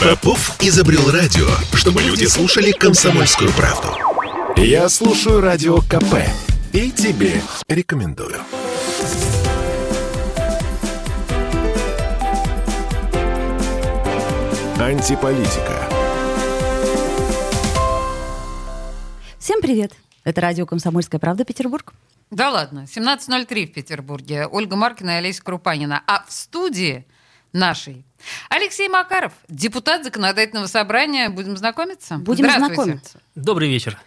Попов изобрел радио, чтобы люди слушали комсомольскую правду. Я слушаю радио КП и тебе рекомендую. Антиполитика. Всем привет! Это радио «Комсомольская правда» Петербург. Да ладно, 17.03 в Петербурге. Ольга Маркина и Олеся Крупанина. А в студии нашей Алексей Макаров, депутат Законодательного собрания. Будем знакомиться? Будем знакомиться. Добрый вечер.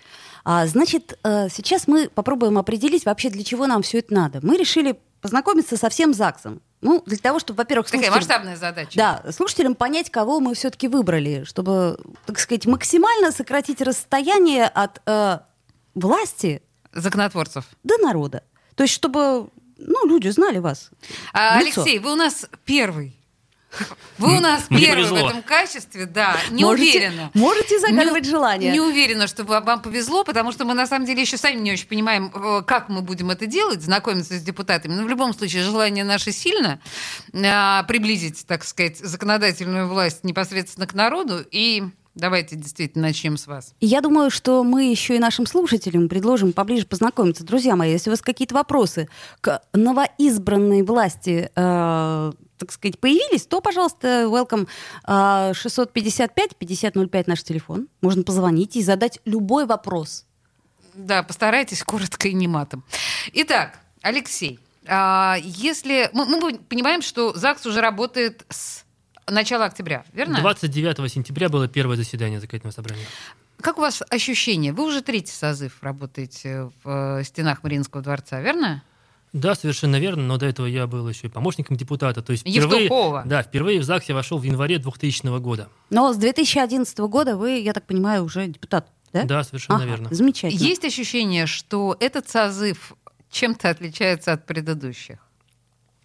А, значит, э, сейчас мы попробуем определить вообще, для чего нам все это надо. Мы решили познакомиться со всем ЗАГСом. Ну, для того, чтобы, во-первых, Такая масштабная задача. Да, слушателям понять, кого мы все-таки выбрали, чтобы, так сказать, максимально сократить расстояние от э, власти законотворцев до народа. То есть, чтобы ну, люди знали вас. А, Алексей, вы у нас первый вы у нас Мне первый повезло. в этом качестве, да. Не можете, уверена. Можете загадывать не, желание. Не уверена, что вам повезло, потому что мы на самом деле еще сами не очень понимаем, э, как мы будем это делать, знакомиться с депутатами. Но в любом случае желание наше сильно а, приблизить, так сказать, законодательную власть непосредственно к народу и Давайте действительно начнем с вас. Я думаю, что мы еще и нашим слушателям предложим поближе познакомиться. Друзья мои, если у вас какие-то вопросы к новоизбранной власти э, так сказать, появились, то, пожалуйста, welcome 655-5005 наш телефон. Можно позвонить и задать любой вопрос. Да, постарайтесь коротко и не матом. Итак, Алексей, а, если мы, мы понимаем, что ЗАГС уже работает с начала октября, верно? 29 сентября было первое заседание законодательного собрания. Как у вас ощущение? Вы уже третий созыв работаете в э, стенах Мариинского дворца, верно? Да, совершенно верно, но до этого я был еще и помощником депутата. То есть впервые, Евтухова. Да, впервые в ЗАГС я вошел в январе 2000 года. Но с 2011 года вы, я так понимаю, уже депутат, да? Да, совершенно ага, верно. Замечательно. Есть ощущение, что этот созыв чем-то отличается от предыдущих?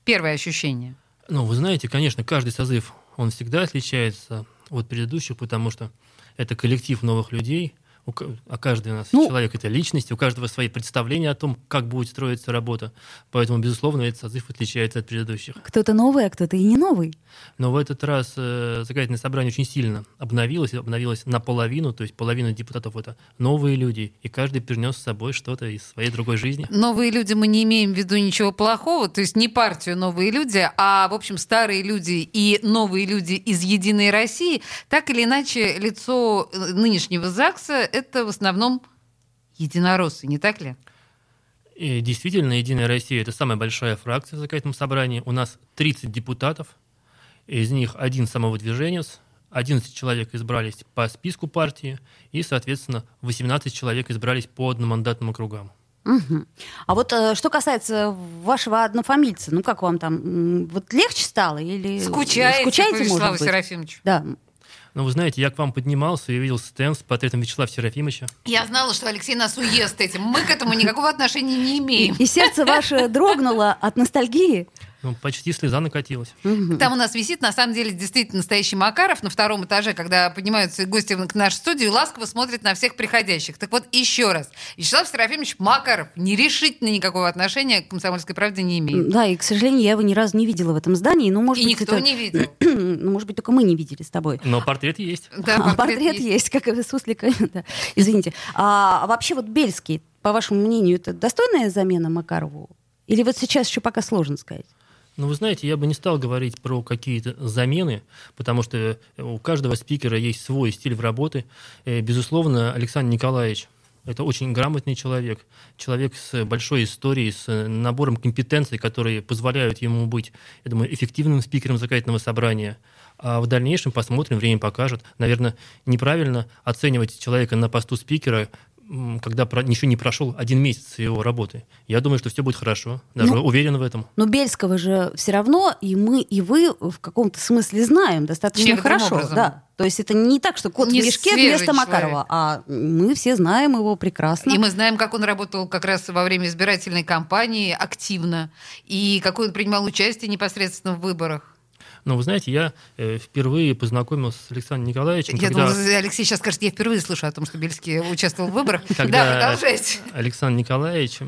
Первое ощущение. Ну, вы знаете, конечно, каждый созыв, он всегда отличается от предыдущих, потому что это коллектив новых людей – у, а каждый у нас ну, человек это личность, у каждого свои представления о том, как будет строиться работа. Поэтому, безусловно, этот созыв отличается от предыдущих. Кто-то новый, а кто-то и не новый. Но в этот раз э, законодательное собрание очень сильно обновилось, обновилось наполовину, то есть половина депутатов это новые люди, и каждый принес с собой что-то из своей другой жизни. Новые люди мы не имеем в виду ничего плохого, то есть не партию новые люди, а, в общем, старые люди и новые люди из Единой России. Так или иначе, лицо э, нынешнего ЗАГСа это в основном единороссы, не так ли? И действительно, Единая Россия – это самая большая фракция в законодательном собрании. У нас 30 депутатов, из них один самовыдвиженец, 11 человек избрались по списку партии, и, соответственно, 18 человек избрались по одномандатным округам. Угу. А вот э, что касается вашего однофамильца, ну как вам там, вот легче стало или скучаете, скучаете по Вячеславу Серафимовичу? Да, ну, вы знаете, я к вам поднимался и видел стенд с портретом Вячеслава Серафимовича. Я знала, что Алексей нас уест этим. Мы к этому никакого отношения не имеем. И, и сердце ваше дрогнуло от ностальгии? Ну, почти слеза накатилась. Там у нас висит, на самом деле, действительно настоящий Макаров на втором этаже, когда поднимаются гости к нашу студию, ласково смотрит на всех приходящих. Так вот, еще раз. Вячеслав Серафимович Макаров нерешительно никакого отношения к «Комсомольской правде» не имеет. Да, и, к сожалению, я его ни разу не видела в этом здании. Ну, может и быть, никто это... не видел. ну, может быть, только мы не видели с тобой. Но портрет есть. Да, портрет, а, портрет есть. есть, как и суслика. да. Извините. А, а вообще вот Бельский, по вашему мнению, это достойная замена Макарову? Или вот сейчас еще пока сложно сказать? Ну, вы знаете, я бы не стал говорить про какие-то замены, потому что у каждого спикера есть свой стиль в работы. Э, безусловно, Александр Николаевич это очень грамотный человек, человек с большой историей, с набором компетенций, которые позволяют ему быть, я думаю, эффективным спикером законодательного собрания. А в дальнейшем посмотрим, время покажет. Наверное, неправильно оценивать человека на посту спикера когда про, еще не прошел один месяц его работы. Я думаю, что все будет хорошо. Даже ну, уверен в этом. Но Бельского же все равно и мы, и вы в каком-то смысле знаем достаточно Чем хорошо. Образом? Да. То есть это не так, что кот не в мешке вместо человек. Макарова, а мы все знаем его прекрасно. И мы знаем, как он работал как раз во время избирательной кампании активно, и какое он принимал участие непосредственно в выборах. Но вы знаете, я э, впервые познакомился с Александром Николаевичем. Я когда... думала, Алексей сейчас скажет, я впервые слышу о том, что Бельский участвовал в выборах. Да, продолжайте. Александр Николаевич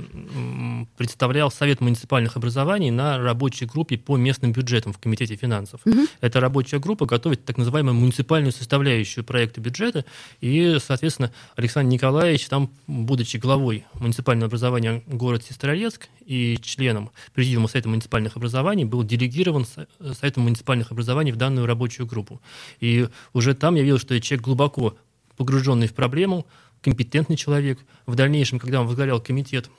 представлял Совет муниципальных образований на рабочей группе по местным бюджетам в Комитете финансов. Угу. Эта рабочая группа готовит так называемую муниципальную составляющую проекта бюджета, и, соответственно, Александр Николаевич, там, будучи главой муниципального образования город Сестрорецк и членом Президиума Совета муниципальных образований, был делегирован Советом муниципальных образований в данную рабочую группу. И уже там я видел, что человек глубоко погруженный в проблему, компетентный человек. В дальнейшем, когда он возглавлял комитет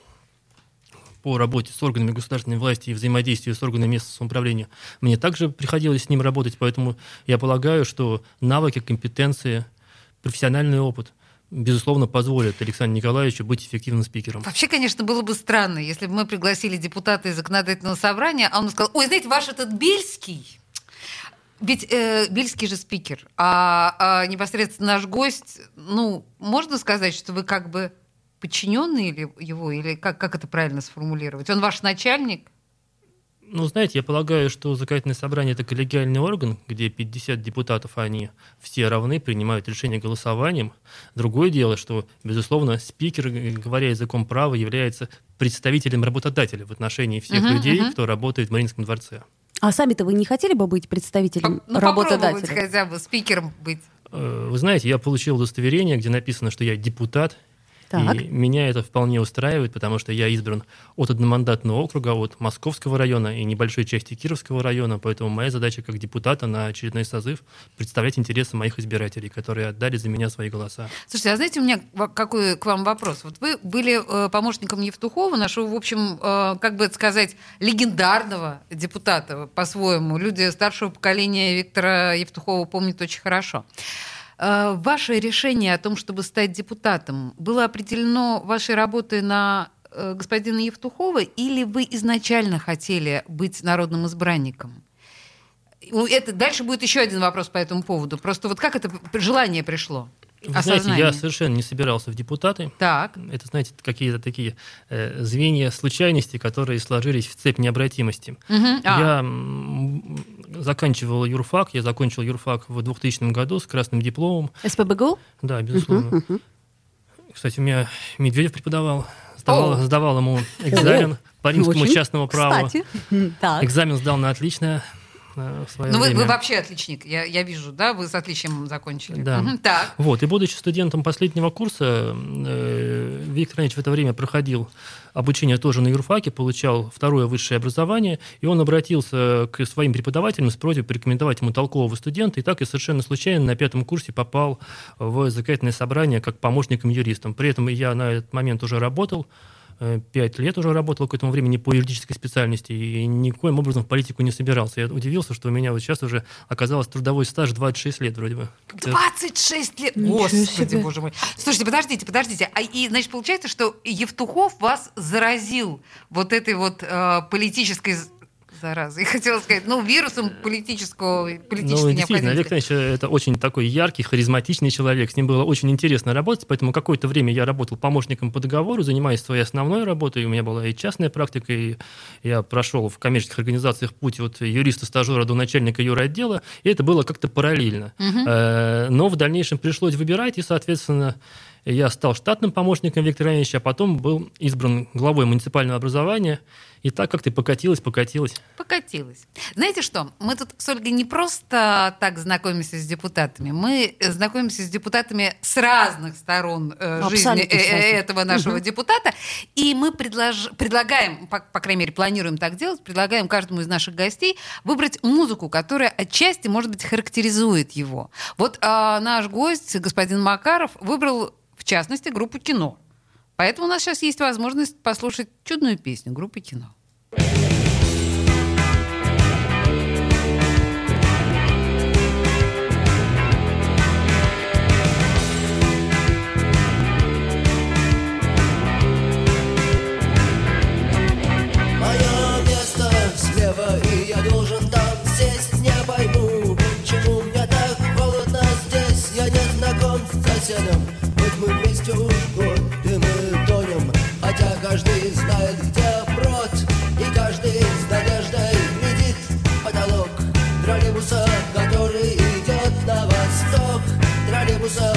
по работе с органами государственной власти и взаимодействию с органами местного самоуправления, мне также приходилось с ним работать, поэтому я полагаю, что навыки, компетенции, профессиональный опыт – безусловно, позволят Александру Николаевичу быть эффективным спикером. Вообще, конечно, было бы странно, если бы мы пригласили депутата из законодательного собрания, а он сказал, ой, знаете, ваш этот Бельский, ведь э, Бельский же спикер, а, а непосредственно наш гость, ну, можно сказать, что вы как бы подчиненный или его, или как, как это правильно сформулировать? Он ваш начальник? Ну, знаете, я полагаю, что законодательное собрание – это коллегиальный орган, где 50 депутатов, они все равны, принимают решение голосованием. Другое дело, что, безусловно, спикер, говоря языком права, является представителем работодателя в отношении всех uh-huh, людей, uh-huh. кто работает в Мариинском дворце. А сами-то вы не хотели бы быть представителем ну, работодателя? хотя бы спикером быть. Э, вы знаете, я получил удостоверение, где написано, что я депутат, так. И меня это вполне устраивает, потому что я избран от одномандатного округа, от Московского района и небольшой части Кировского района, поэтому моя задача как депутата на очередной созыв представлять интересы моих избирателей, которые отдали за меня свои голоса. Слушайте, а знаете, у меня какой к вам вопрос? Вот вы были э, помощником Евтухова, нашего, в общем, э, как бы это сказать, легендарного депутата по-своему. Люди старшего поколения Виктора Евтухова помнят очень хорошо. Э, ваше решение о том, чтобы стать депутатом, было определено вашей работой на э, господина Евтухова, или вы изначально хотели быть народным избранником? Это, дальше будет еще один вопрос по этому поводу. Просто вот как это желание пришло? Вы знаете, я совершенно не собирался в депутаты. Так. Это, знаете, какие-то такие э, звенья случайности, которые сложились в цепь необратимости. Угу. А. Я заканчивал юрфак, я закончил юрфак в 2000 году с красным дипломом. СПБГУ? Да, безусловно. Угу, угу. Кстати, у меня Медведев преподавал. Сдавал, сдавал ему экзамен О, по римскому частному праву. Кстати. Экзамен сдал на отлично. В свое ну, время. Вы, вы вообще отличник, я, я вижу, да? Вы с отличием закончили. Да. Угу, так. Вот, и будучи студентом последнего курса, э, Виктор Иванович в это время проходил обучение тоже на юрфаке, получал второе высшее образование, и он обратился к своим преподавателям с просьбой порекомендовать ему толкового студента, и так и совершенно случайно на пятом курсе попал в законодательное собрание как помощником юристом. При этом я на этот момент уже работал, пять лет уже работал к этому времени по юридической специальности и никоим образом в политику не собирался. Я удивился, что у меня вот сейчас уже оказалось трудовой стаж 26 лет вроде бы. 26 лет? Господи, боже мой. Слушайте, подождите, подождите. А, и, значит, получается, что Евтухов вас заразил вот этой вот э, политической зараза. И хотела сказать, ну, вирусом политического, политической ну, действительно, Олег Иванович это очень такой яркий, харизматичный человек. С ним было очень интересно работать, поэтому какое-то время я работал помощником по договору, занимаясь своей основной работой. У меня была и частная практика, и я прошел в коммерческих организациях путь от юриста-стажера до начальника юротдела, и это было как-то параллельно. Угу. Но в дальнейшем пришлось выбирать, и, соответственно, я стал штатным помощником Виктора Ивановича, а потом был избран главой муниципального образования. И так как ты покатилась, покатилась. Покатилась. Знаете что, мы тут с Ольгой не просто так знакомимся с депутатами, мы знакомимся с депутатами с разных сторон э, жизни э, э, этого нашего угу. депутата, и мы предлож... предлагаем, по, по крайней мере, планируем так делать, предлагаем каждому из наших гостей выбрать музыку, которая отчасти, может быть, характеризует его. Вот э, наш гость, господин Макаров, выбрал в частности, группу «Кино». Поэтому у нас сейчас есть возможность послушать чудную песню группы «Кино». соседом мы вместе уж год, Хотя каждый знает, где брод И каждый с надеждой глядит потолок Троллейбуса, который идет на восток. Троллейбуса,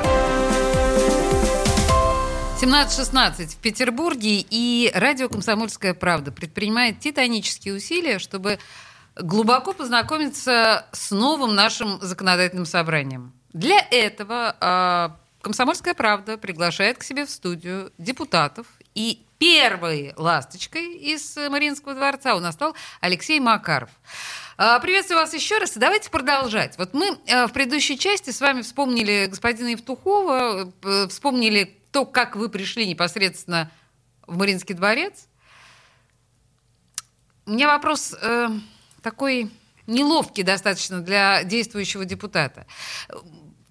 17.16 в Петербурге, и радио «Комсомольская правда» предпринимает титанические усилия, чтобы глубоко познакомиться с новым нашим законодательным собранием. Для этого э, «Комсомольская правда» приглашает к себе в студию депутатов, и первой ласточкой из Мариинского дворца у нас стал Алексей Макаров. А, приветствую вас еще раз. давайте продолжать. Вот мы э, в предыдущей части с вами вспомнили господина Евтухова, э, вспомнили то, как вы пришли непосредственно в Мариинский дворец. У меня вопрос э, такой неловкий достаточно для действующего депутата.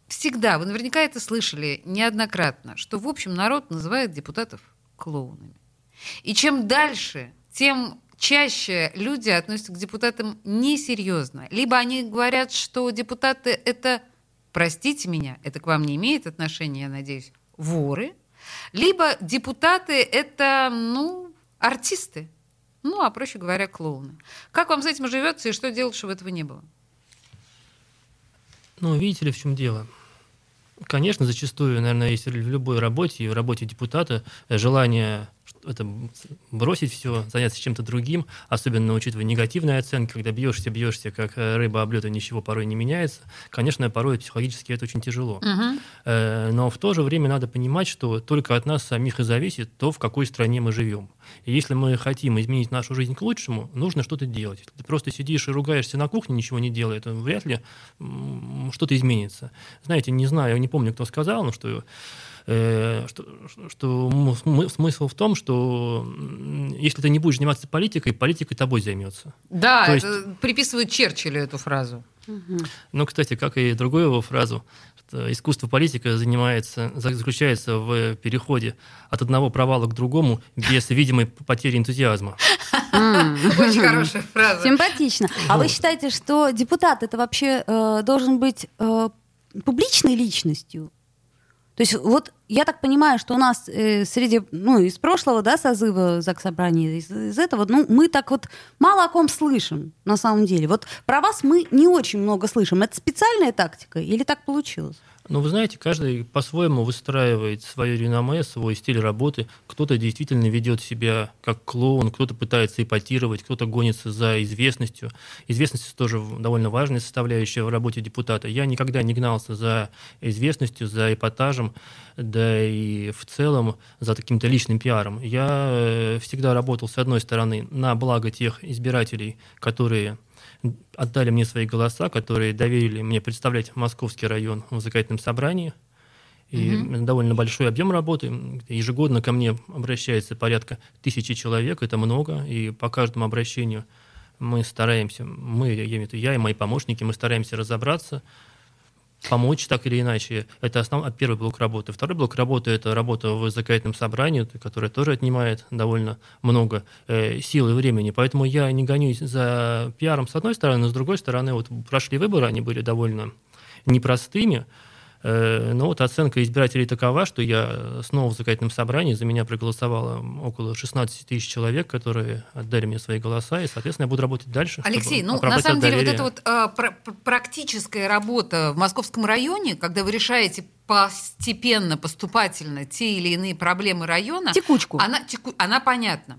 Всегда, вы наверняка это слышали неоднократно, что, в общем, народ называет депутатов клоунами. И чем дальше, тем чаще люди относятся к депутатам несерьезно. Либо они говорят, что депутаты — это, простите меня, это к вам не имеет отношения, я надеюсь, воры, либо депутаты – это, ну, артисты, ну, а проще говоря, клоуны. Как вам с этим живется и что делать, чтобы этого не было? Ну, видите ли, в чем дело? Конечно, зачастую, наверное, есть в любой работе, и в работе депутата желание это бросить все, заняться чем-то другим, особенно учитывая негативные оценки, когда бьешься, бьешься, как э, рыба об лед, и ничего порой не меняется. Конечно, порой психологически это очень тяжело. Угу. Но в то же время надо понимать, что только от нас самих и зависит то, в какой стране мы живем. И если мы хотим изменить нашу жизнь к лучшему, нужно что-то делать. Если ты просто сидишь и ругаешься на кухне, ничего не делая, то вряд ли что-то изменится. Знаете, не знаю, не помню, кто сказал, но что Э, что, что смысл в том, что если ты не будешь заниматься политикой, политикой тобой займется. Да, То есть... приписывают Черчиллю эту фразу. Ну, кстати, как и другую его фразу, что искусство политика занимается, заключается в переходе от одного провала к другому без видимой потери энтузиазма. Очень хорошая фраза. Симпатично. А вы считаете, что депутат это вообще э, должен быть э, публичной личностью? То есть вот я так понимаю, что у нас э, среди, ну, из прошлого, да, созыва ЗАГС Собрания, из, из этого, ну, мы так вот мало о ком слышим, на самом деле. Вот про вас мы не очень много слышим. Это специальная тактика или так получилось? Ну, вы знаете, каждый по-своему выстраивает свое реноме, свой стиль работы. Кто-то действительно ведет себя как клоун, кто-то пытается ипотировать, кто-то гонится за известностью. Известность тоже довольно важная составляющая в работе депутата. Я никогда не гнался за известностью, за эпатажем, да и в целом за каким-то личным пиаром. Я э, всегда работал, с одной стороны, на благо тех избирателей, которые отдали мне свои голоса, которые доверили мне представлять Московский район в законодательном собрании. И угу. довольно большой объем работы. Ежегодно ко мне обращается порядка тысячи человек, это много, и по каждому обращению мы стараемся, мы, я я и мои помощники, мы стараемся разобраться, помочь так или иначе. Это основной первый блок работы. Второй блок работы – это работа в законодательном собрании, которая тоже отнимает довольно много э, сил и времени. Поэтому я не гонюсь за пиаром с одной стороны, но с другой стороны, вот прошли выборы, они были довольно непростыми. Э, но вот оценка избирателей такова, что я снова в законодательном собрании, за меня проголосовало около 16 тысяч человек, которые отдали мне свои голоса, и, соответственно, я буду работать дальше. Алексей, ну, на самом деле, вот эта вот э, пр- практическая работа в московском районе, когда вы решаете постепенно, поступательно те или иные проблемы района... Текучку. Она, теку, она понятна.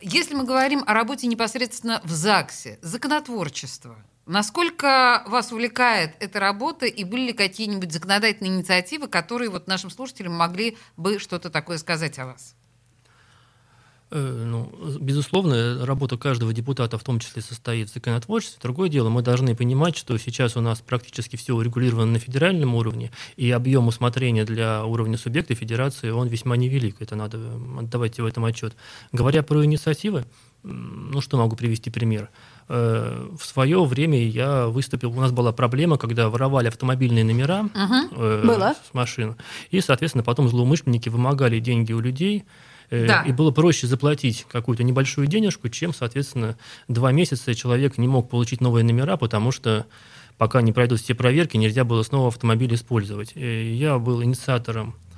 Если мы говорим о работе непосредственно в ЗАГСе, законотворчество – Насколько вас увлекает эта работа и были ли какие-нибудь законодательные инициативы, которые вот нашим слушателям могли бы что-то такое сказать о вас? Э, ну, безусловно, работа каждого депутата в том числе состоит в законотворчестве. Другое дело, мы должны понимать, что сейчас у нас практически все урегулировано на федеральном уровне, и объем усмотрения для уровня субъекта федерации, он весьма невелик. Это надо отдавать в этом отчет. Говоря про инициативы, ну что могу привести пример? Э, в свое время я выступил, у нас была проблема, когда воровали автомобильные номера угу. э, с машин, и, соответственно, потом злоумышленники вымогали деньги у людей, Э, Да. И было проще заплатить какую-то небольшую денежку, чем, соответственно, два месяца человек не мог получить новые номера, потому что пока не пройдут все проверки, нельзя было снова автомобиль использовать. Э, Я был инициатором э,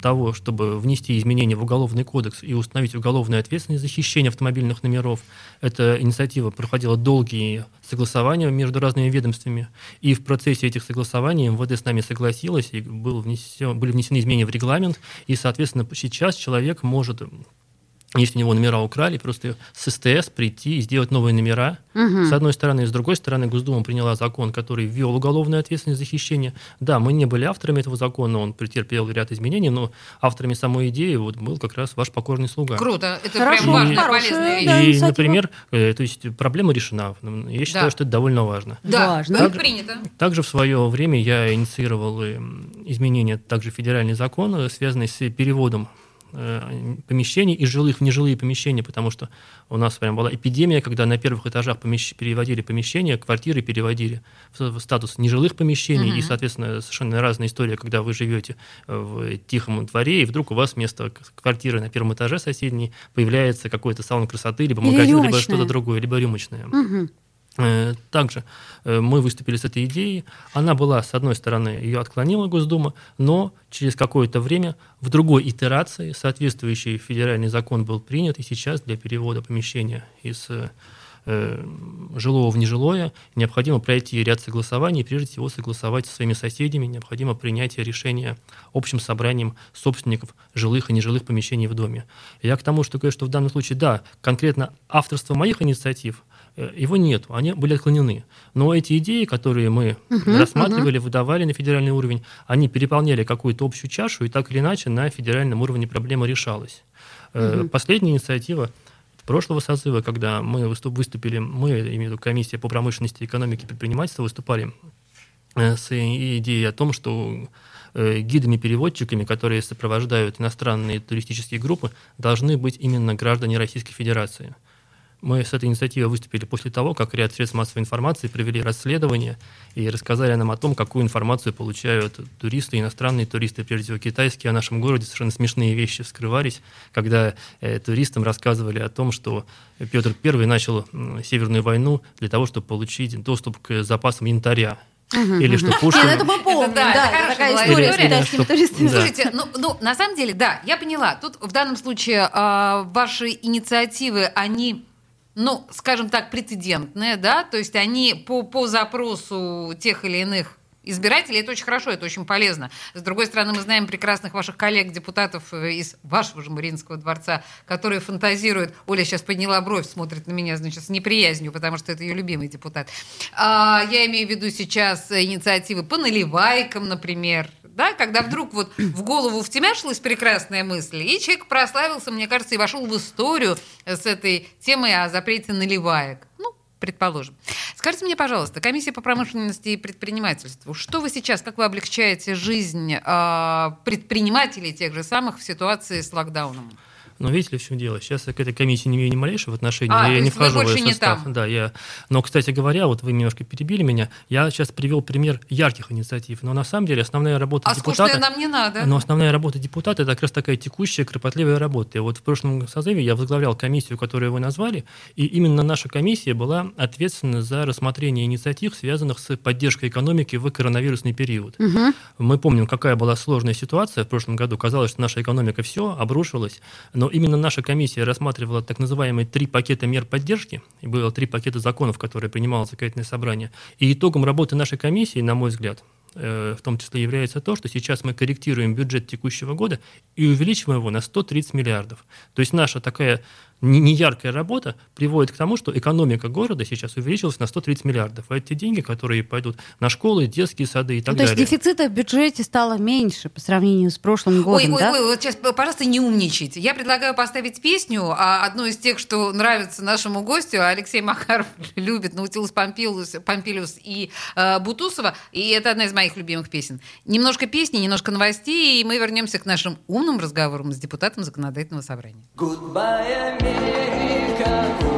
того, чтобы внести изменения в Уголовный кодекс и установить уголовную ответственность за хищение автомобильных номеров. Эта инициатива проходила долгие согласования между разными ведомствами, и в процессе этих согласований МВД с нами согласилась, и был внесен- были внесены изменения в регламент, и, соответственно, сейчас человек может если у него номера украли, просто с СТС прийти и сделать новые номера. С одной стороны, и с другой стороны, Госдума приняла закон, который ввел уголовную ответственность за хищение. Да, мы не были авторами этого закона, он претерпел ряд изменений, но авторами самой идеи вот был как раз ваш покорный слуга. Круто. Это Хорошо, прям важная, полезная вещь. да, И, инициатива. например, э, то есть проблема решена. Я считаю, что это довольно важно. Да, Важно. Также- принято. Также в свое время я инициировал э, изменения, также федеральный закон, э, связанный с переводом помещений из жилых в нежилые помещения, потому что у нас прям была эпидемия, когда на первых этажах помещ- переводили помещения, квартиры переводили в, статус нежилых помещений, и, соответственно, совершенно разная история, когда вы живете э, в тихом дворе, и вдруг у вас вместо квартиры на первом этаже соседней появляется какой-то салон красоты, либо магазин, либо что-то другое, либо рюмочное. Э, Также э, мы выступили с этой идеей. Она была, с одной стороны, ее отклонила Госдума, но через какое-то время в другой итерации соответствующий федеральный закон был принят, и сейчас для перевода помещения из э, э, жилого в нежилое необходимо пройти ряд согласований, прежде всего согласовать со своими соседями, необходимо принятие решения общим собранием собственников жилых и нежилых помещений в доме. Я к тому, что говорю, что в данном случае, да, конкретно авторство моих инициатив, э, его нет, они были отклонены. Но эти идеи, которые мы рассматривали, выдавали на федеральный уровень, они переполняли какую-то общую чашу, и так или иначе на федеральном уровне проблема решалась. Э, Последняя инициатива прошлого созыва, когда мы выступ- выступили, мы, имею в виду комиссия по промышленности, экономике и предпринимательству, выступали э, с идеей о том, что э, гидами-переводчиками, которые сопровождают иностранные туристические группы, должны быть именно граждане Российской Федерации. Мы с этой инициативой выступили после того, как ряд средств массовой информации провели расследование и рассказали нам о том, какую информацию получают туристы, иностранные туристы, прежде всего китайские, о нашем городе. Совершенно смешные вещи вскрывались, когда э, туристам рассказывали о том, что Петр I начал м, Северную войну для того, чтобы получить доступ к запасам янтаря. Или что Пушкин... Нет, это мы помним, да, да, это такая история с китайскими туристами. Слушайте, ну, ну, на самом деле, да, я поняла. Тут в данном случае а, ваши инициативы, они, ну, скажем так, прецедентные, да, то есть они по, по запросу тех или иных избирателей, это очень хорошо, это очень полезно. С другой стороны, мы знаем прекрасных ваших коллег-депутатов э, из вашего же Мариинского дворца, которые фантазируют, Оля сейчас подняла бровь, смотрит на меня, значит, с неприязнью, потому что это ее любимый депутат. А, я имею в виду сейчас инициативы по наливайкам, например, да, когда вдруг вот в голову втемяшилась прекрасная мысль, и человек прославился, мне кажется, и вошел в историю с этой темой о запрете наливаек. Ну, предположим. Скажите мне, пожалуйста, комиссия по промышленности и предпринимательству, что вы сейчас, как вы облегчаете жизнь а, предпринимателей тех же самых в ситуации с локдауном? Но видите ли, в чем дело? Сейчас я к этой комиссии не имею ни малейшего отношения. А, я не вхожу в ее не состав. там. Да, я... Но, кстати говоря, вот вы немножко перебили меня. Я сейчас привел пример ярких инициатив. Но на самом деле основная работа А депутата... нам не надо. Но основная работа депутата – это как раз такая текущая, кропотливая работа. И вот в прошлом созыве я возглавлял комиссию, которую вы назвали, и именно наша комиссия была ответственна за рассмотрение инициатив, связанных с поддержкой экономики в коронавирусный период. Мы помним, какая была сложная ситуация в прошлом году. Казалось, что наша экономика все обрушилась, но именно наша комиссия рассматривала так называемые три пакета мер поддержки, и было три пакета законов, которые принимало законодательное собрание. И итогом работы нашей комиссии, на мой взгляд, в том числе является то, что сейчас мы корректируем бюджет текущего года и увеличиваем его на 130 миллиардов. То есть наша такая не- неяркая работа приводит к тому, что экономика города сейчас увеличилась на 130 миллиардов. А это те деньги, которые пойдут на школы, детские сады и так Ну, то есть далее. дефицита в бюджете стало меньше по сравнению с прошлым Ой, годом, ой, да? ой, вот сейчас, пожалуйста, не умничайте. Я предлагаю поставить песню, а, одну из тех, что нравится нашему гостю. Алексей Макаров любит Наутилус Помпилиус, Помпилиус и э, Бутусова, и это одна из моих любимых песен. Немножко песни, немножко новостей, и мы вернемся к нашим умным разговорам с депутатом законодательного собрания. Goodbye, Америка,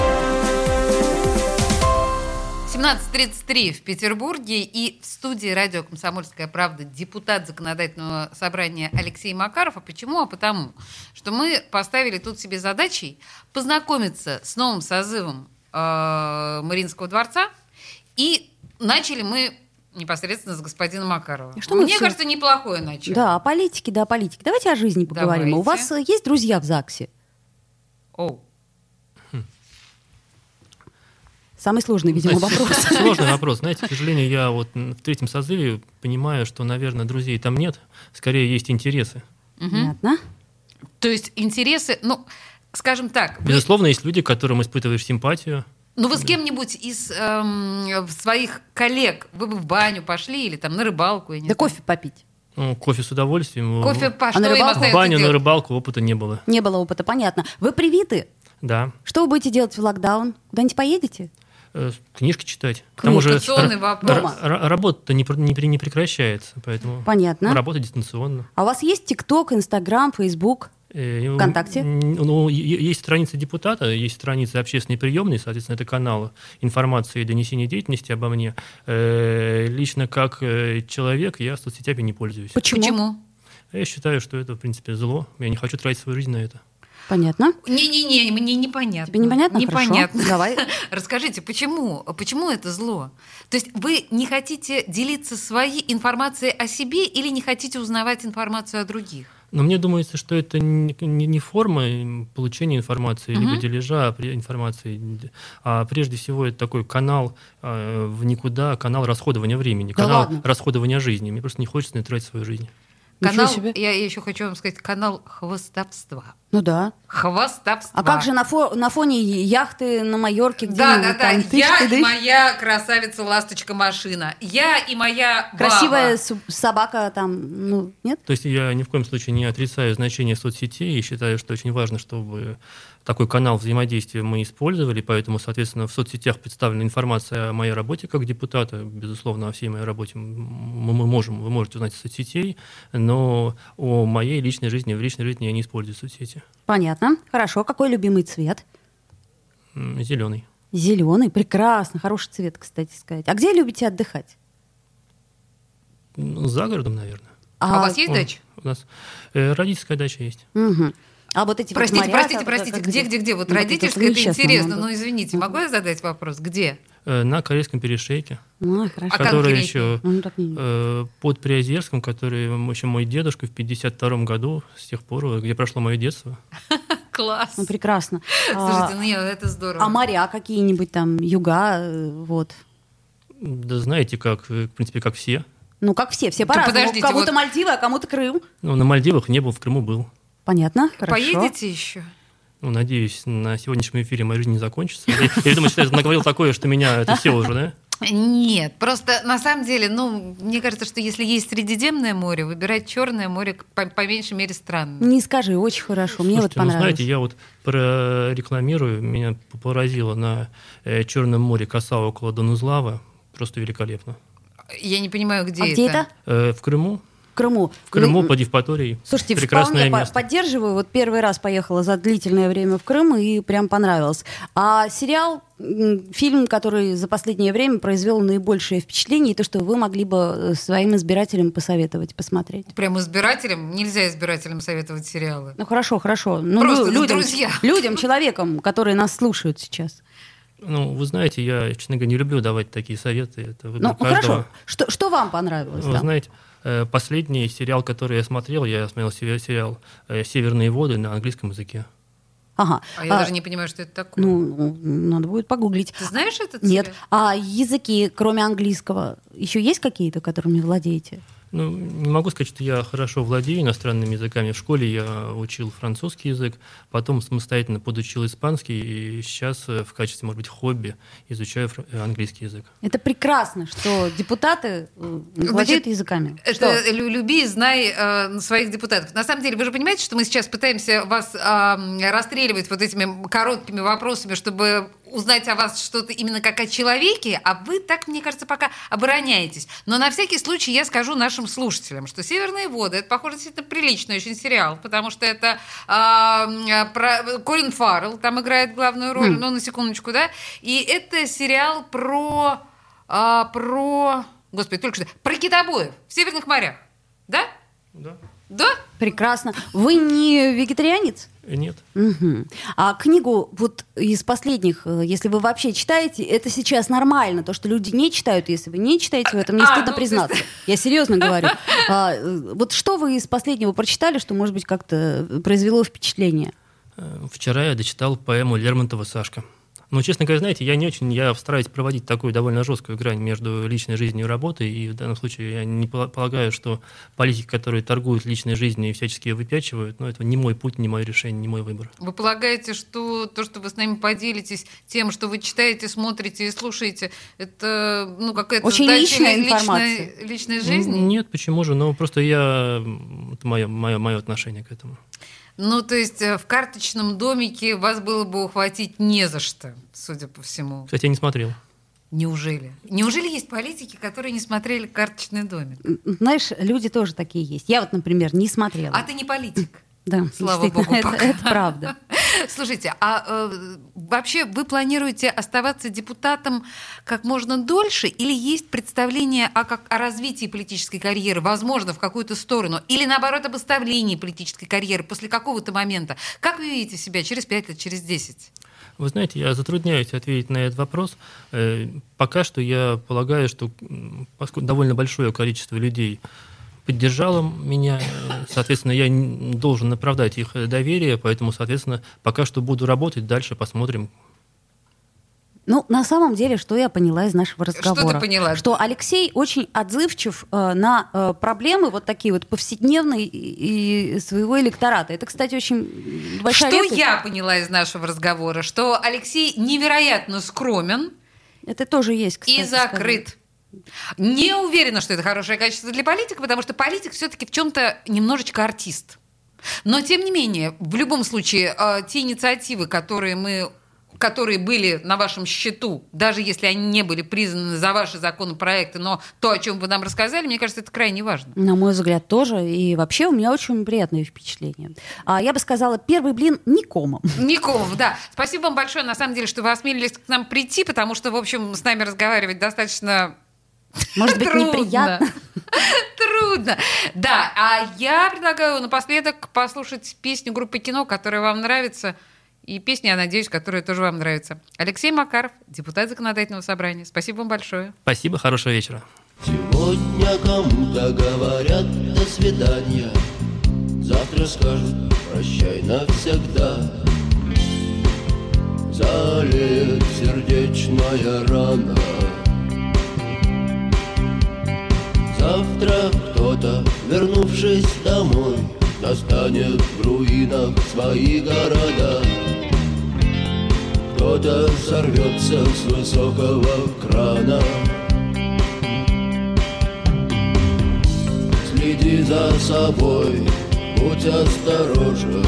17.33 в Петербурге и в студии радио «Комсомольская правда» депутат законодательного собрания Алексей Макаров. А почему? А потому, что мы поставили тут себе задачей познакомиться с новым созывом э, Мариинского дворца и начали мы непосредственно с господина Макарова. Что Мне всё- кажется, неплохое начало. Да, о политике, да, о политике. Давайте о жизни поговорим. У Давайте. вас э, есть друзья в ЗАГСе? Оу. Самый сложный, видимо, вопрос. Сложный вопрос. Знаете, к сожалению, я вот в третьем созыве понимаю, что, наверное, друзей там нет. Скорее, есть интересы. Понятно. То есть интересы, ну, скажем так, Безусловно, есть люди, к которым испытываешь симпатию. Ну, вы с кем-нибудь из эм, своих коллег, вы бы в баню пошли или там на рыбалку, я не Да знаю. кофе попить. Ну, кофе с удовольствием. Кофе по А что на рыбалку? В баню, на рыбалку опыта не было. Не было опыта, понятно. Вы привиты? Да. Что вы будете делать в локдаун? Куда-нибудь поедете? Э, Книжки читать. К тому же работа-то не, не не прекращается, поэтому Понятно. работа дистанционно. А у вас есть ТикТок, Инстаграм, Фейсбук? Э, ВКонтакте? Ну, есть страница депутата, есть страница общественной приемной, соответственно, это канал информации и донесения деятельности обо мне. Э, Лично как человек я соцсетями не пользуюсь. Почему? Почему? Я считаю, что это, в принципе, зло. Я не хочу тратить свою жизнь на это. Понятно. Не-не-не, мне непонятно. Тебе непонятно? Непонятно. Хорошо. Давай. Расскажите, почему? Почему это зло? То есть вы не хотите делиться своей информацией о себе или не хотите узнавать информацию о других? Но мне думается, что это не, форма получения информации, Мгм. либо дележа при- информации, а прежде всего это такой канал э, в никуда, канал расходования времени, Да канал ладно? расходования жизни. Мне просто не хочется тратить свою жизнь. Канал, себе. я еще хочу вам сказать, канал хвостовства. Ну да. Хвостовства. А как же на, фо- на фоне яхты на Майорке, где Да, да, да. там тыщ, Я тыдыщ? и моя красавица ласточка машина. Я и моя баба. Красивая су- собака там, ну, нет? То есть я ни в коем случае не отрицаю значение соцсетей и считаю, что очень важно, чтобы такой канал взаимодействия мы использовали, поэтому, соответственно, в соцсетях представлена информация о моей работе как депутата, безусловно, о всей моей работе мы можем, вы можете узнать из соцсетей, но о моей личной жизни, в личной жизни я не использую соцсети. Понятно. Хорошо. Какой любимый цвет? Зеленый. Зеленый. Прекрасно. Хороший цвет, кстати сказать. А где любите отдыхать? Ну, За городом, наверное. А, у вас есть Он- дача? У нас э, родительская дача есть. Мгм. А вот эти вот Простите, моря, простите, простите, как- где, где, где? Вот Ну, это родительская, это интересно. Ну, извините, могу я задать вопрос? Где? Э, На Корейском перешейке, Ну, хорошо. А который конкретнее? еще Ну, э, под Приозерском, который еще мой дедушка в 52 году, с тех пор, э, где прошло мое детство. Класс. Ну, прекрасно. Слушайте, А, ну нет, это здорово. а моря какие-нибудь там, юга, э, вот. Да знаете, как, в принципе, как все. Ну, как все, все по-разному. подождите, Кому-то вот- Мальдивы, а кому-то Крым. Ну, на Мальдивах не был, в Крыму был. Понятно, хорошо. Поедете еще? Ну, надеюсь, на сегодняшнем эфире моя жизнь не закончится. Я, я думаю, что я наговорил такое, что меня это все уже, да? Нет, просто на самом деле, ну, мне кажется, что если есть Средиземное море, выбирать Черное море по, по меньшей мере странно. Не скажи, очень хорошо. Мне вот Слушайте, ну, понравилось. знаете, я вот прорекламирую, меня поразило на э, Черном море коса около Донузлава. Просто великолепно. Я не понимаю, где а это. где это? Э, в Крыму, В Крыму. в Крыму Ну, под Евпаторией. Слушайте, прекрасное вполне по- место. поддерживаю. Вот первый раз поехала за длительное время в Крым и прям понравилось. А сериал, фильм, который за последнее время произвел наибольшее впечатление, и то, что вы могли бы э, своим избирателям посоветовать, посмотреть. Прям избирателям? Нельзя избирателям советовать сериалы. Ну хорошо, хорошо. Ну, Просто лю- людям, друзья. людям, человекам, которые нас слушают сейчас. Ну, вы знаете, я, честно говоря, не люблю давать такие советы. Это выбор Ну, каждого. хорошо. Что, что вам понравилось? Вы там? знаете, последний сериал, который я смотрел, я смотрел се- сериал э, «Северные воды» на английском языке. Ага. А я А, даже не понимаю, что это такое. Ну, надо будет погуглить. Ты знаешь этот Нет. сериал? А языки, кроме английского, еще есть какие-то, которыми владеете? Ну, не могу сказать, что я хорошо владею иностранными языками. В школе я учил французский язык, потом самостоятельно подучил испанский, и сейчас э, в качестве, может быть, хобби изучаю э, английский язык. Это прекрасно, что депутаты э, владеют языками. Это Что? лю- люби и знай э, своих депутатов. На самом деле, вы же понимаете, что мы сейчас пытаемся вас э, расстреливать вот этими короткими вопросами, чтобы узнать о вас что-то именно как о человеке, а вы так, мне кажется, пока обороняетесь. Но на всякий случай я скажу нашим слушателям, что «Северные воды» — это, похоже, действительно приличный очень сериал, потому что это м, про... Колин Фаррелл там играет главную роль, ну, на секундочку, да, и это сериал про... а, про... Господи, только что... Про китобоев в Северных морях. Да? Да? Да? Прекрасно. Вы не вегетарианец? Нет. Мгм. А книгу вот из последних, э, если вы вообще читаете, это сейчас нормально. То, что люди не читают, если вы не читаете, в этом не А, стыдно ну, признаться. Я серьезно говорю. А, э, вот что вы из последнего прочитали, что, может быть, как-то произвело впечатление? Э, Вчера я дочитал поэму Лермонтова «Сашка». Ну, честно говоря, знаете, я не очень, я стараюсь проводить такую довольно жесткую грань между личной жизнью и работой, и в данном случае я не пола- полагаю, что политики, которые торгуют личной жизнью и всячески ее выпячивают, ну, это не мой путь, не мое решение, не мой выбор. Вы полагаете, что то, что вы с нами поделитесь тем, что вы читаете, смотрите и слушаете, это ну, какая-то Очень задача личная ли- информация. личной, личной жизни? Нет, почему же? Ну, просто я... Это мое, мое, мое отношение к этому. Ну, то есть э, в карточном домике вас было бы ухватить не за что, судя по всему. Кстати, я не смотрел. Неужели? Неужели есть политики, которые не смотрели карточный домик? Знаешь, люди тоже такие есть. Я вот, например, не смотрела. А ты не политик. Да, Слава богу, это, пока. это правда. Слушайте, а э, вообще вы планируете оставаться депутатом как можно дольше или есть представление о, как, о развитии политической карьеры, возможно, в какую-то сторону, или наоборот об оставлении политической карьеры после какого-то момента? Как вы видите себя через 5 лет, через 10? Вы знаете, я затрудняюсь ответить на этот вопрос. Э, Пока что я полагаю, что поскольку довольно большое количество людей поддержало меня, соответственно, я должен оправдать их доверие, поэтому, соответственно, пока что буду работать, дальше посмотрим. Ну, на самом деле, что я поняла из нашего Что ты разговора? поняла? Что Алексей очень отзывчив э, на э, проблемы вот такие вот повседневные и, и своего электората. Это, кстати, очень большая Что редкость. я поняла из нашего разговора? Что Алексей невероятно скромен, Это тоже есть, кстати. и закрыт. Не уверена, что это хорошее качество для политика, потому что политик все-таки в чем-то немножечко артист. Но тем не менее, в любом случае, э, те инициативы, которые мы которые были на вашем счету, даже если они не были признаны за ваши законопроекты, но то, о чем вы нам рассказали, мне кажется, это крайне важно. На мой взгляд, тоже. И вообще у меня очень приятное впечатление. А, я бы сказала, первый блин никомом. Николов, да. Спасибо вам большое, на самом деле, что вы осмелились к нам прийти, потому что, в общем, с нами разговаривать достаточно Может быть, Трудно. неприятно. Трудно. Да, а я предлагаю напоследок послушать песню группы «Кино», которая вам нравится, и песни, я надеюсь, которые тоже вам нравятся. Алексей Макаров, депутат Законодательного собрания. Спасибо вам большое. Спасибо, хорошего вечера. Сегодня кому-то говорят до свидания Завтра скажут прощай навсегда Залит сердечная рана Завтра кто-то, вернувшись домой Достанет в руинах свои города. Кто-то сорвется с высокого крана. Следи за собой, будь осторожен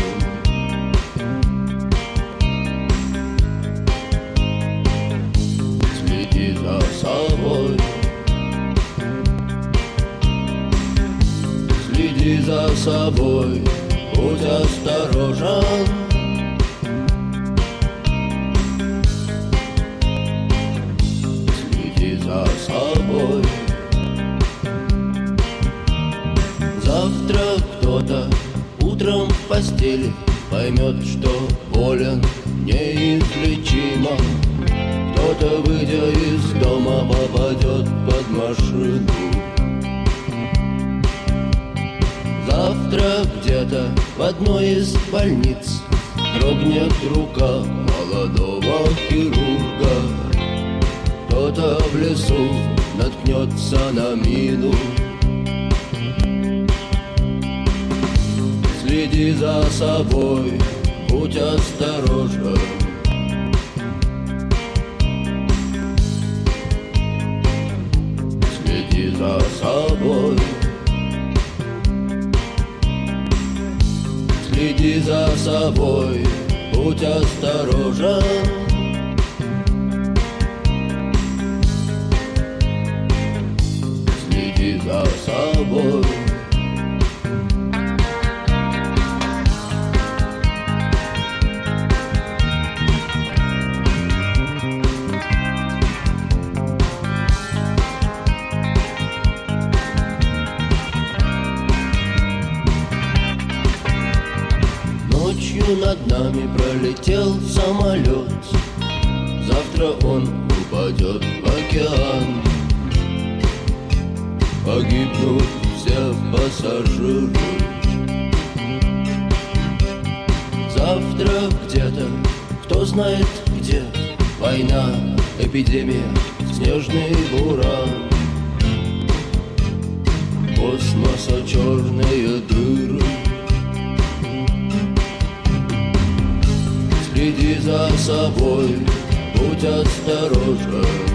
будь осторожен из больниц. Дрогнет рука молодого хирурга. Кто-то в лесу наткнется на мину. Следи за собой, будь осторожен Следи за собой. За собой, будь осторожен. Следи за собой. Он упадет в океан. Погибнут все пассажиры. Завтра где-то, кто знает где Война, эпидемия, снежный буран. Космоса черные дыры. Следи за собой, будь осторожен.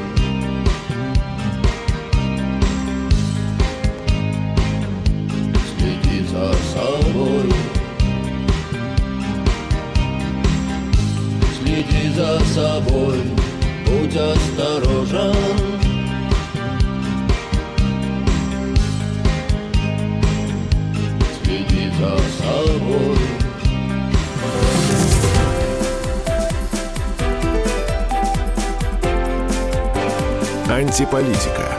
Антиполитика.